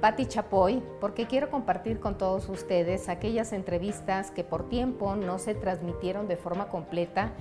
Patti Chapoy porque quiero compartir con todos ustedes aquellas entrevistas que por tiempo no se transmitieron de forma completa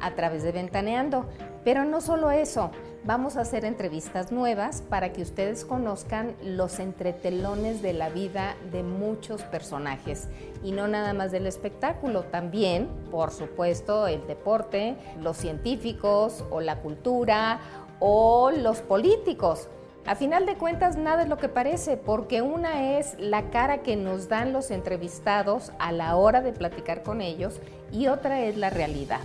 a través de Ventaneando. Pero no solo eso, vamos a hacer entrevistas nuevas para que ustedes conozcan los entretelones de la vida de muchos personajes y no nada más del espectáculo, también, por supuesto, el deporte, los científicos o la cultura o los políticos. A final de cuentas, nada es lo que parece, porque una es la cara que nos dan los entrevistados a la hora de platicar con ellos y otra es la realidad.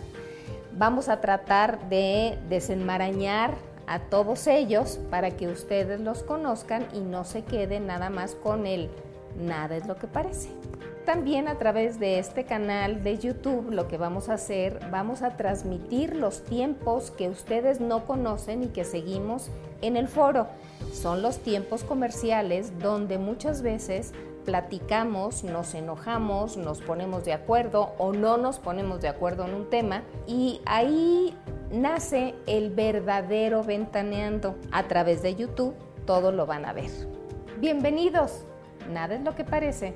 Vamos a tratar de desenmarañar a todos ellos para que ustedes los conozcan y no se queden nada más con el nada es lo que parece. También a través de este canal de YouTube lo que vamos a hacer, vamos a transmitir los tiempos que ustedes no conocen y que seguimos en el foro. Son los tiempos comerciales donde muchas veces platicamos, nos enojamos, nos ponemos de acuerdo o no nos ponemos de acuerdo en un tema y ahí nace el verdadero ventaneando. A través de YouTube todo lo van a ver. Bienvenidos, nada es lo que parece.